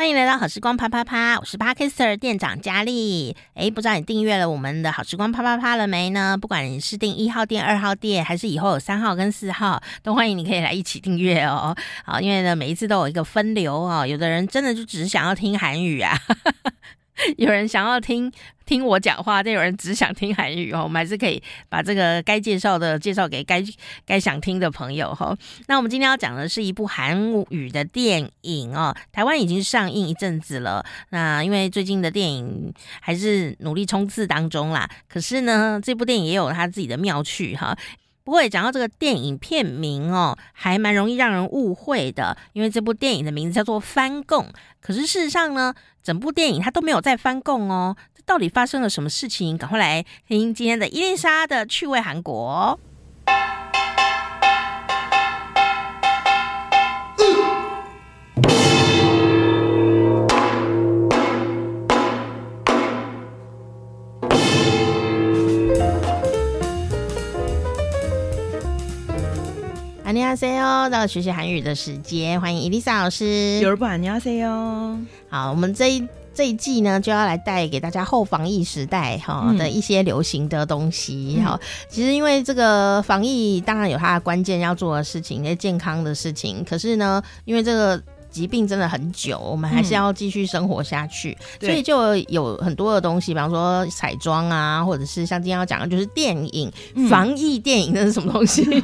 欢迎来到好时光啪啪啪，我是 Parker 店长佳丽。诶，不知道你订阅了我们的好时光啪啪啪了没呢？不管你是订一号店、二号店，还是以后有三号跟四号，都欢迎你可以来一起订阅哦。好，因为呢，每一次都有一个分流哦。有的人真的就只是想要听韩语啊。有人想要听听我讲话，但有人只想听韩语哦。我们还是可以把这个该介绍的介绍给该该想听的朋友哈。那我们今天要讲的是一部韩语的电影哦，台湾已经上映一阵子了。那因为最近的电影还是努力冲刺当中啦，可是呢，这部电影也有它自己的妙趣哈。不过也讲到这个电影片名哦，还蛮容易让人误会的，因为这部电影的名字叫做《翻供》，可是事实上呢，整部电影它都没有在翻供哦。这到底发生了什么事情？赶快来听今天的伊丽莎的趣味韩国。 안녕하세요，到了学习韩语的时间，欢迎伊丽莎老师。有人不안녕하세요。好，我们这一这一季呢，就要来带给大家后防疫时代哈的一些流行的东西哈、嗯。其实因为这个防疫，当然有它的关键要做的事情，一些健康的事情。可是呢，因为这个。 疾病真的很久，我们还是要继续生活下去，嗯，所以就有很多的东西，比方说彩妆啊，或者是像今天要讲的就是电影，嗯、防疫电影，那是什么东西？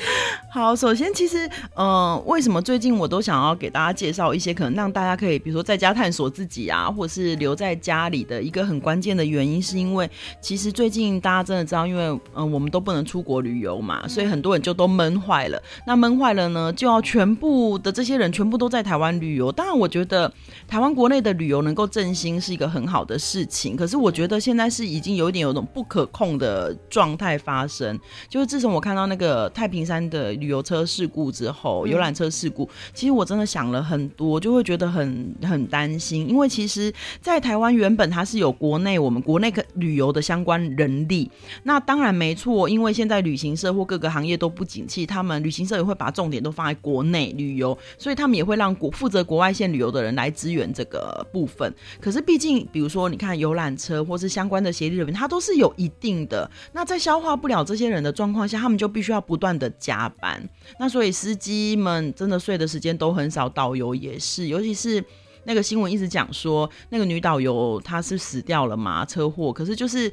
好，首先其实，呃，为什么最近我都想要给大家介绍一些可能让大家可以，比如说在家探索自己啊，或者是留在家里的一个很关键的原因，是因为其实最近大家真的知道，因为嗯、呃，我们都不能出国旅游嘛，所以很多人就都闷坏了。那闷坏了呢，就要全部的这些人全部。都在台湾旅游，当然我觉得台湾国内的旅游能够振兴是一个很好的事情。可是我觉得现在是已经有一点有种不可控的状态发生。就是自从我看到那个太平山的旅游车事故之后，游览车事故，其实我真的想了很多，就会觉得很很担心。因为其实，在台湾原本它是有国内我们国内旅游的相关人力，那当然没错。因为现在旅行社或各个行业都不景气，他们旅行社也会把重点都放在国内旅游，所以他们也会。会让国负责国外线旅游的人来支援这个部分，可是毕竟，比如说你看游览车或是相关的协力人员，他都是有一定的。那在消化不了这些人的状况下，他们就必须要不断的加班。那所以司机们真的睡的时间都很少，导游也是，尤其是那个新闻一直讲说那个女导游她是死掉了嘛，车祸，可是就是。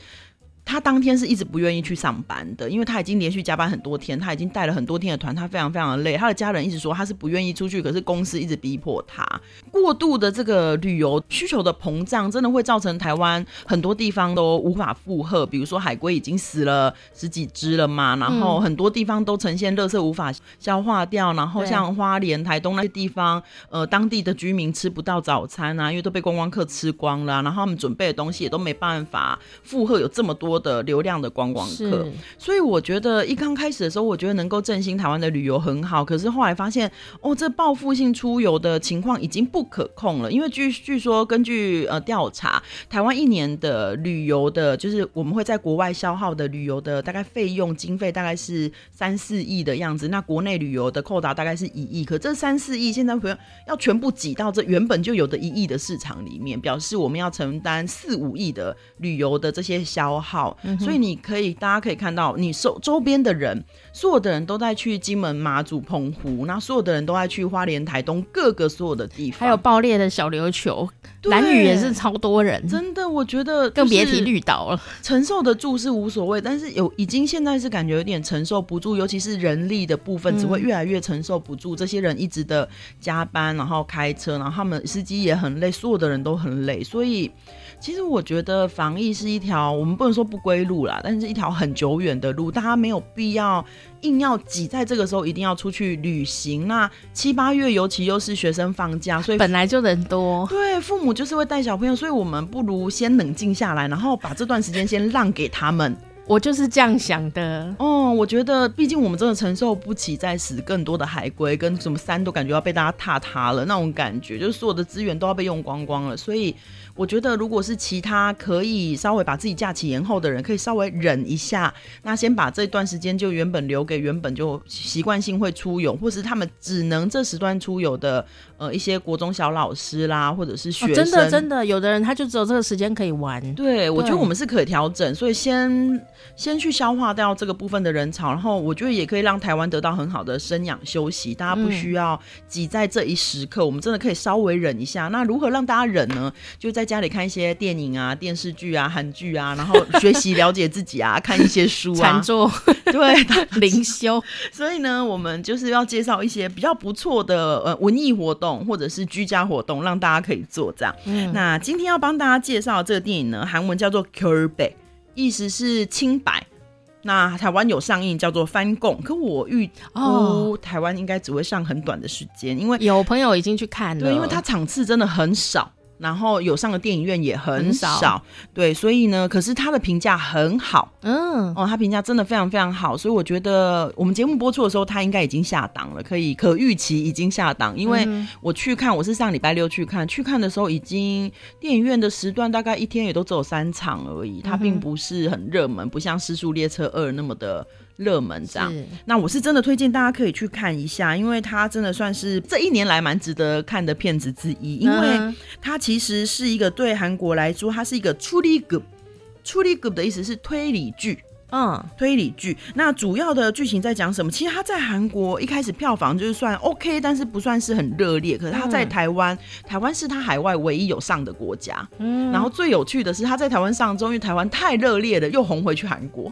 他当天是一直不愿意去上班的，因为他已经连续加班很多天，他已经带了很多天的团，他非常非常的累。他的家人一直说他是不愿意出去，可是公司一直逼迫他。过度的这个旅游需求的膨胀，真的会造成台湾很多地方都无法负荷。比如说海龟已经死了十几只了嘛，然后很多地方都呈现垃圾无法消化掉，然后像花莲、台东那些地方，呃，当地的居民吃不到早餐啊，因为都被观光客吃光了，然后他们准备的东西也都没办法负荷有这么多的流量的观光客，所以我觉得一刚开始的时候，我觉得能够振兴台湾的旅游很好。可是后来发现，哦，这报复性出游的情况已经不可控了。因为据据说，根据呃调查，台湾一年的旅游的，就是我们会在国外消耗的旅游的大概费用经费大概是三四亿的样子。那国内旅游的扣打大概是一亿，可这三四亿现在不要要全部挤到这原本就有的一亿的市场里面，表示我们要承担四五亿的旅游的这些消耗。嗯、所以你可以，大家可以看到，你周周边的人，所有的人都在去金门、马祖、澎湖，那所有的人都在去花莲、台东各个所有的地方，还有爆裂的小琉球、兰屿也是超多人，真的，我觉得更别提绿岛了。承受得住是无所谓，但是有已经现在是感觉有点承受不住，尤其是人力的部分，只会越来越承受不住。嗯、这些人一直的加班，然后开车，然后他们司机也很累，所有的人都很累，所以。其实我觉得防疫是一条我们不能说不归路啦，但是一条很久远的路，大家没有必要硬要挤在这个时候一定要出去旅行。那七八月尤其又是学生放假，所以本来就人多，对，父母就是会带小朋友，所以我们不如先冷静下来，然后把这段时间先让给他们。我就是这样想的。哦，我觉得毕竟我们真的承受不起再死更多的海龟，跟什么山都感觉要被大家踏塌了那种感觉，就是所有的资源都要被用光光了，所以。我觉得，如果是其他可以稍微把自己假期延后的人，可以稍微忍一下，那先把这段时间就原本留给原本就习惯性会出游，或是他们只能这时段出游的，呃，一些国中小老师啦，或者是学生。哦，真的真的，有的人他就只有这个时间可以玩。对，我觉得我们是可以调整，所以先先去消化掉这个部分的人潮，然后我觉得也可以让台湾得到很好的生养休息，大家不需要挤在这一时刻，嗯，我们真的可以稍微忍一下。那如何让大家忍呢？就在家里看一些电影啊、电视剧啊、韩剧啊，然后学习了解自己啊，看一些书啊，禅坐，对，灵修。所以呢，我们就是要介绍一些比较不错的呃文艺活动或者是居家活动，让大家可以做这样。嗯，那今天要帮大家介绍这个电影呢，韩文叫做《결백》，意思是清白。那台湾有上映，叫做《翻供》，可我预估台湾应该只会上很短的时间，因为有朋友已经去看了，对，因为它场次真的很少。然后有上的电影院也很少，很少，对，所以呢，可是他的评价很好，嗯，哦，他评价真的非常非常好，所以我觉得我们节目播出的时候，他应该已经下档了，可以可预期已经下档，因为我去看，我是上礼拜六去看，去看的时候已经电影院的时段大概一天也都只有三场而已，它并不是很热门，不像《失速列车二》那么的。热门这样，那我是真的推荐大家可以去看一下，因为它真的算是这一年来蛮值得看的片子之一。因为它其实是一个对韩国来说，它是一个出力 good、出力 good 的意思，是推理剧。嗯，推理剧。那主要的剧情在讲什么？其实它在韩国一开始票房就是算 OK，但是不算是很热烈。可是它在台湾，台湾是它海外唯一有上的国家。嗯，然后最有趣的是它在台湾上终于，台湾太热烈了，又红回去韩国。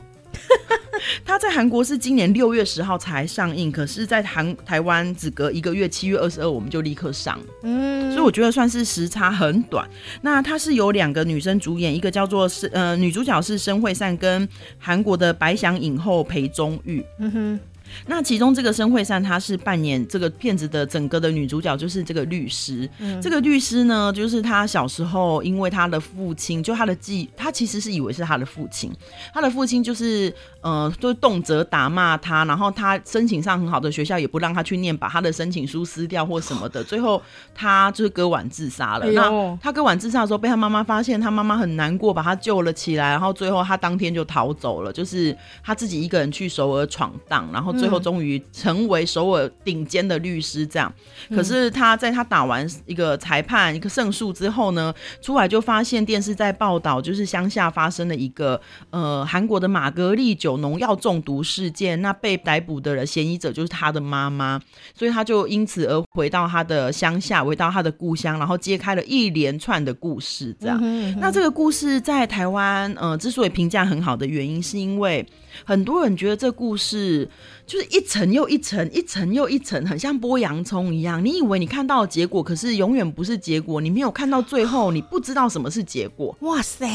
他在韩国是今年六月十号才上映，可是，在韩台湾只隔一个月，七月二十二我们就立刻上，嗯，所以我觉得算是时差很短。那它是由两个女生主演，一个叫做是呃女主角是申惠善，跟韩国的白想影后裴宗玉，嗯哼。那其中这个申惠善，她是扮演这个片子的整个的女主角，就是这个律师。嗯，这个律师呢，就是她小时候因为她的父亲，就她的继，她其实是以为是她的父亲，她的父亲就是呃，就动辄打骂她，然后她申请上很好的学校也不让她去念，把她的申请书撕掉或什么的，最后她就是割腕自杀了。哎、那她割腕自杀的时候被她妈妈发现，她妈妈很难过，把她救了起来，然后最后她当天就逃走了，就是她自己一个人去首尔闯荡，然后。最后终于成为首尔顶尖的律师，这样。可是他在他打完一个裁判一个胜诉之后呢，出来就发现电视在报道，就是乡下发生了一个呃韩国的玛格丽酒农药中毒事件。那被逮捕的人嫌疑者就是他的妈妈，所以他就因此而回到他的乡下，回到他的故乡，然后揭开了一连串的故事。这样，嗯嗯、那这个故事在台湾呃之所以评价很好的原因，是因为很多人觉得这故事。就是一层又一层，一层又一层，很像剥洋葱一样。你以为你看到结果，可是永远不是结果。你没有看到最后，你不知道什么是结果。哇塞！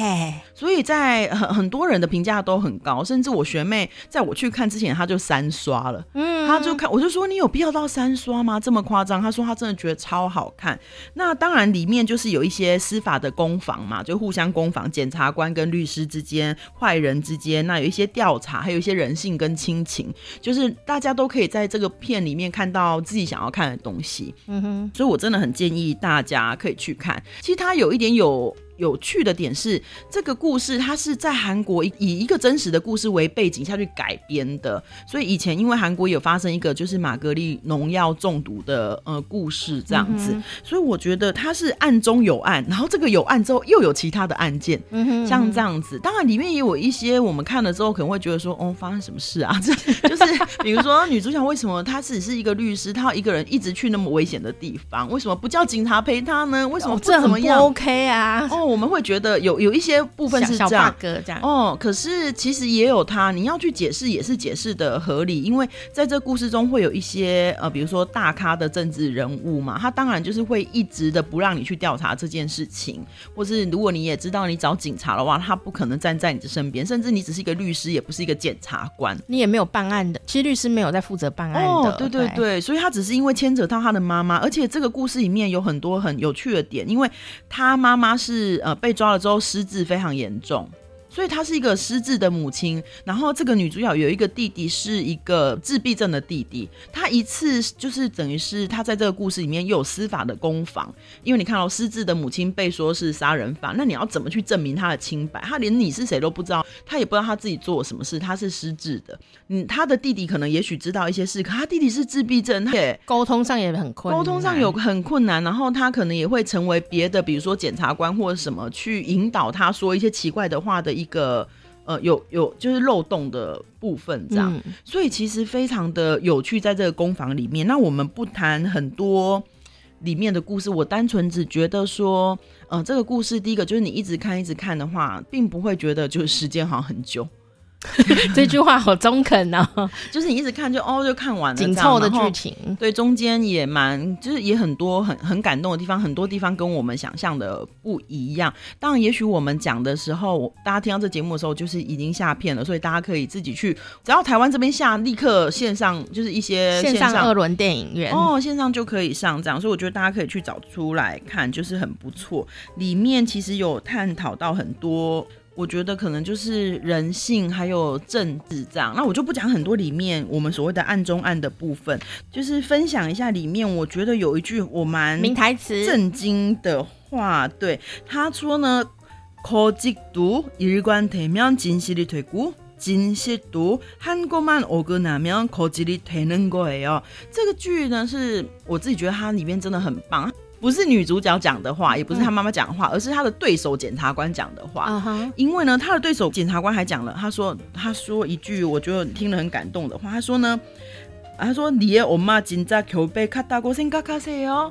所以在很很多人的评价都很高，甚至我学妹在我去看之前，她就三刷了。嗯，她就看，我就说你有必要到三刷吗？这么夸张？她说她真的觉得超好看。那当然里面就是有一些司法的攻防嘛，就互相攻防，检察官跟律师之间，坏人之间，那有一些调查，还有一些人性跟亲情，就是。是大家都可以在这个片里面看到自己想要看的东西，嗯哼，所以我真的很建议大家可以去看。其实它有一点有。有趣的点是，这个故事它是在韩国以一个真实的故事为背景下去改编的，所以以前因为韩国有发生一个就是玛格丽农药中毒的呃故事这样子，嗯、所以我觉得它是案中有案，然后这个有案之后又有其他的案件，嗯哼嗯哼，像这样子。当然里面也有一些我们看了之后可能会觉得说，哦，发生什么事啊？这 就是比如说女主角为什么她只是一个律师，她要一个人一直去那么危险的地方，为什么不叫警察陪她呢？为什么不怎么样？哦、这很不 OK 啊？哦。我们会觉得有有一些部分是这样，哦，可是其实也有他，你要去解释也是解释的合理，因为在这故事中会有一些呃，比如说大咖的政治人物嘛，他当然就是会一直的不让你去调查这件事情，或是如果你也知道你找警察的话，他不可能站在你的身边，甚至你只是一个律师，也不是一个检察官，你也没有办案的，其实律师没有在负责办案的，哦，对对对，对，所以他只是因为牵扯到他的妈妈，而且这个故事里面有很多很有趣的点，因为他妈妈是呃被。抓了之后失智非常严重，所以她是一个失智的母亲。然后这个女主角有一个弟弟，是一个自闭症的弟弟。他一次就是等于是他在这个故事里面又有司法的攻防，因为你看到失智的母亲被说是杀人犯，那你要怎么去证明他的清白？他连你是谁都不知道，他也不知道他自己做了什么事，他是失智的。嗯，他的弟弟可能也许知道一些事，可他弟弟是自闭症，他也沟通上也很困难，沟通上有很困难。然后他可能也会成为别的，比如说检察官或者什么去引导他说一些奇怪的话的一个。呃，有有就是漏洞的部分这样，嗯，所以其实非常的有趣，在这个工坊里面。那我们不谈很多里面的故事，我单纯只觉得说，呃，这个故事第一个就是你一直看一直看的话，并不会觉得就是时间好像很久。这句话好中肯哦，就是你一直看就哦就看完了，紧凑的剧情，对，中间也蛮就是也很多很很感动的地方，很多地方跟我们想象的不一样。当然，也许我们讲的时候，大家听到这节目的时候，就是已经下片了，所以大家可以自己去，只要台湾这边下，立刻线上就是一些线上二轮电影院哦，线上就可以上这样，所以我觉得大家可以去找出来看，就是很不错。里面其实有探讨到很多。我觉得可能就是人性还有政治这样，那我就不讲很多里面我们所谓的暗中暗的部分，就是分享一下里面我觉得有一句我蛮名台词震惊的话，对他说呢，거짓도일관되면진실이되고진실도한곳만어긋나면거짓이되는거예요。这个句呢是我自己觉得它里面真的很棒。 不是女主角讲的话，也不是她妈妈讲的话，而是她的对手检察官讲的话。因为呢，她的对手检察官还讲了，他说他说一句我觉得听了很感动的话，他说呢，他说你也我妈真在求被卡大过先卡卡谁哦。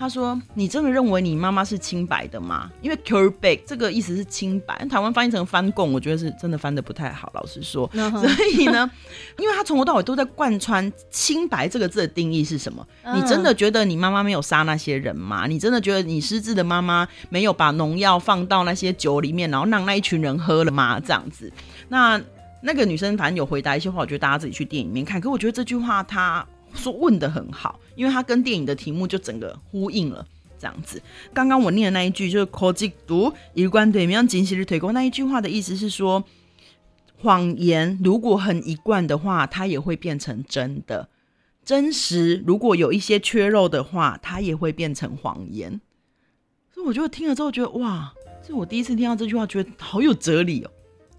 他说：“你真的认为你妈妈是清白的吗？因为 cure back 这个意思是清白，台湾翻译成翻供，我觉得是真的翻的不太好。老实说，uh -huh. 所以呢，因为他从头到尾都在贯穿清白这个字的定义是什么？Uh -huh. 你真的觉得你妈妈没有杀那些人吗？你真的觉得你失智的妈妈没有把农药放到那些酒里面，然后让那一群人喝了吗？这样子，那那个女生反正有回答一些话，我觉得大家自己去电影里面看。可我觉得这句话她。”说问得很好，因为它跟电影的题目就整个呼应了，这样子。刚刚我念的那一句就是“科技读一贯对面惊喜的推广”，那一句话的意思是说，谎言如果很一贯的话，它也会变成真的；真实如果有一些缺漏的话，它也会变成谎言。所以我就听了之后觉得，哇，这我第一次听到这句话，觉得好有哲理哦。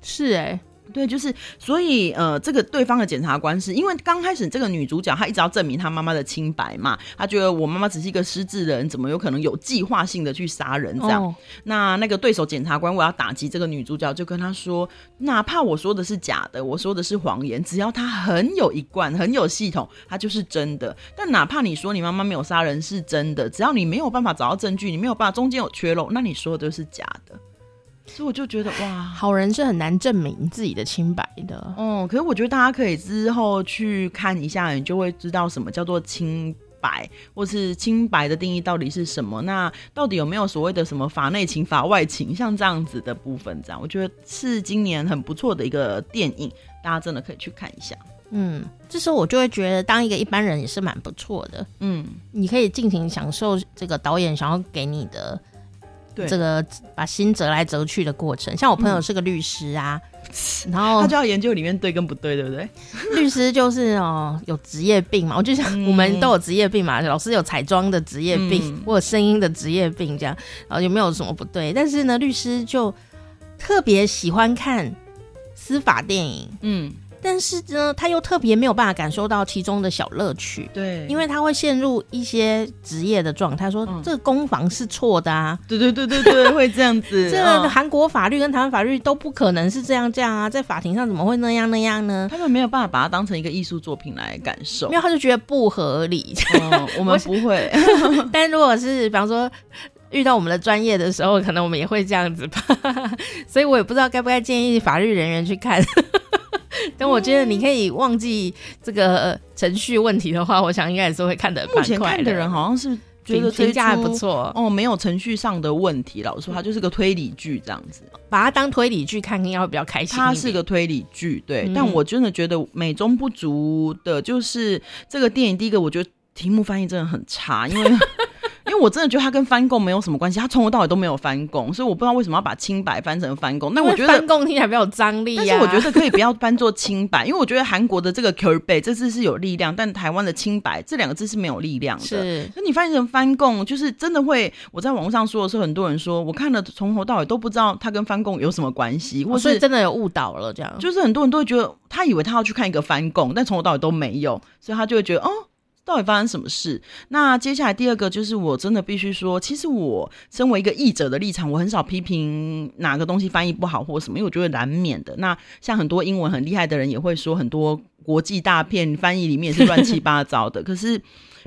是哎、对，就是所以呃，这个对方的检察官是因为刚开始这个女主角她一直要证明她妈妈的清白嘛，她觉得我妈妈只是一个失智的人，怎么有可能有计划性的去杀人这样？哦、那那个对手检察官我要打击这个女主角，就跟她说，哪怕我说的是假的，我说的是谎言，只要她很有一贯、很有系统，她就是真的。但哪怕你说你妈妈没有杀人是真的，只要你没有办法找到证据，你没有办法中间有缺漏，那你说的都是假的。所以我就觉得哇，好人是很难证明自己的清白的。哦，可是我觉得大家可以之后去看一下，你就会知道什么叫做清白，或是清白的定义到底是什么。那到底有没有所谓的什么法内情、法外情，像这样子的部分？这样我觉得是今年很不错的一个电影，大家真的可以去看一下。嗯，这时候我就会觉得当一个一般人也是蛮不错的。嗯，你可以尽情享受这个导演想要给你的。对这个把心折来折去的过程，像我朋友是个律师啊，嗯、然后他就要研究里面对跟不对，对不对？律师就是哦，有职业病嘛，我就想我们都有职业病嘛，嗯、老师有彩妆的职业病，或者声音的职业病，这样，然后有没有什么不对？但是呢，律师就特别喜欢看司法电影，嗯。但是呢，他又特别没有办法感受到其中的小乐趣，对，因为他会陷入一些职业的状态，说、嗯、这个攻防是错的啊，对对对对对，会这样子。这个韩国法律跟台湾法律都不可能是这样这样啊，在法庭上怎么会那样那样呢？他们没有办法把它当成一个艺术作品来感受，因为他就觉得不合理。哦、我们 不会，但如果是比方说遇到我们的专业的时候，可能我们也会这样子吧。所以我也不知道该不该建议法律人员去看。但我觉得你可以忘记这个程序问题的话，我想应该也是会看得蛮快的。目前看的人好像是觉得评价还不错哦，没有程序上的问题。老实说，它就是个推理剧这样子，把它当推理剧看，应该会比较开心。它是个推理剧，对、嗯。但我真的觉得美中不足的就是这个电影。第一个，我觉得题目翻译真的很差，因为。我真的觉得他跟翻供没有什么关系，他从头到尾都没有翻供，所以我不知道为什么要把清白翻成翻供。那我觉得翻供听起来比较有张力，啊，但是我觉得可以不要翻作清白，因为我觉得韩国的这个결백这字是有力量，但台湾的清白这两个字是没有力量的。是，那你翻译成翻供，就是真的会。我在网络上说的时候，很多人说我看了从头到尾都不知道他跟翻供有什么关系，或是、哦、真的有误导了这样。就是很多人都会觉得他以为他要去看一个翻供，但从头到尾都没有，所以他就会觉得哦。到底发生什么事？那接下来第二个就是，我真的必须说，其实我身为一个译者的立场，我很少批评哪个东西翻译不好或什么，因为我觉得难免的。那像很多英文很厉害的人也会说，很多国际大片翻译里面也是乱七八糟的。可是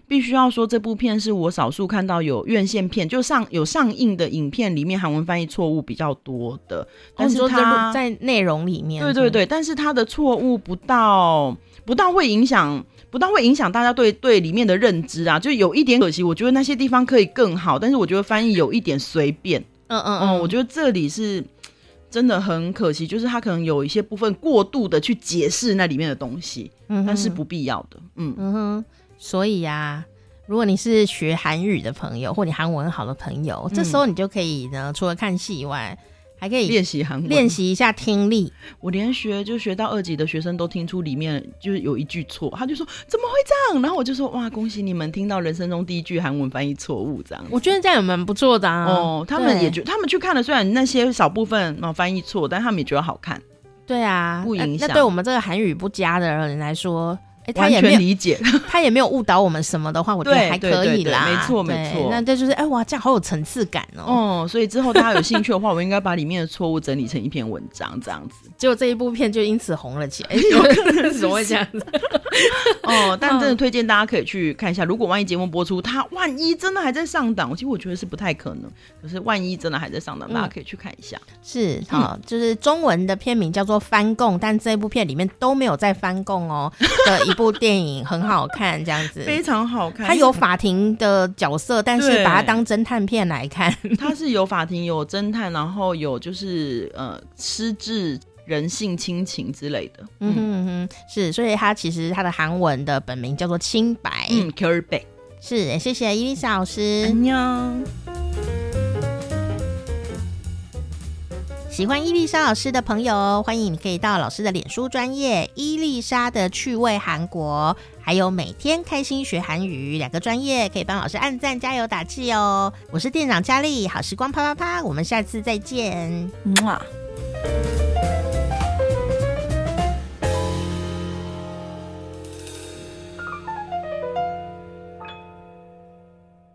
必须要说，这部片是我少数看到有院线片就上有上映的影片里面韩文翻译错误比较多的。但是它在内容里面，对对对，但是它的错误不到不到会影响。不但会影响大家对对里面的认知啊，就有一点可惜。我觉得那些地方可以更好，但是我觉得翻译有一点随便。嗯嗯嗯，我觉得这里是真的很可惜，就是他可能有一些部分过度的去解释那里面的东西，嗯，但是不必要的。嗯嗯哼，所以啊，如果你是学韩语的朋友，或你韩文好的朋友，这时候你就可以呢，除了看戏以外。还可以练习韩文，练习一下听力。我连学就学到二级的学生都听出里面就是有一句错，他就说怎么会这样？然后我就说哇，恭喜你们听到人生中第一句韩文翻译错误，这样。我觉得这样也蛮不错的啊。哦，他们也觉他们去看了，虽然那些少部分哦翻译错，但他们也觉得好看。对啊，不影响。那对我们这个韩语不佳的人来说。欸、他也没有理解，他也没有误导我们什么的话，我觉得还可以啦。没错，没错。那这就是哎、欸、哇，这样好有层次感哦。哦，所以之后大家有兴趣的话，我应该把里面的错误整理成一篇文章，这样子。结果这一部片就因此红了起来。有可能怎么会这样子？哦，但真的推荐大家可以去看一下。如果万一节目播出，它万一真的还在上档，其实我觉得是不太可能。可是万一真的还在上档，大家可以去看一下。嗯、是好、哦，就是中文的片名叫做《翻供》，但这一部片里面都没有在翻供哦 的一部电影。很好看，这样子非常好看。它有法庭的角色，但是把它当侦探片来看。它是有法庭、有侦探，然后有就是呃失智、人性、亲情之类的。嗯哼是，所以它其实它的韩文的本名叫做清白。嗯，결 백。 是，谢谢伊丽莎老师。喜欢伊丽莎老师的朋友，欢迎你可以到老师的脸书专业伊丽莎的趣味韩国，还有每天开心学韩语两个专业，可以帮老师按赞加油打气哦。我是店长佳丽，好时光啪啪啪，我们下次再见，么。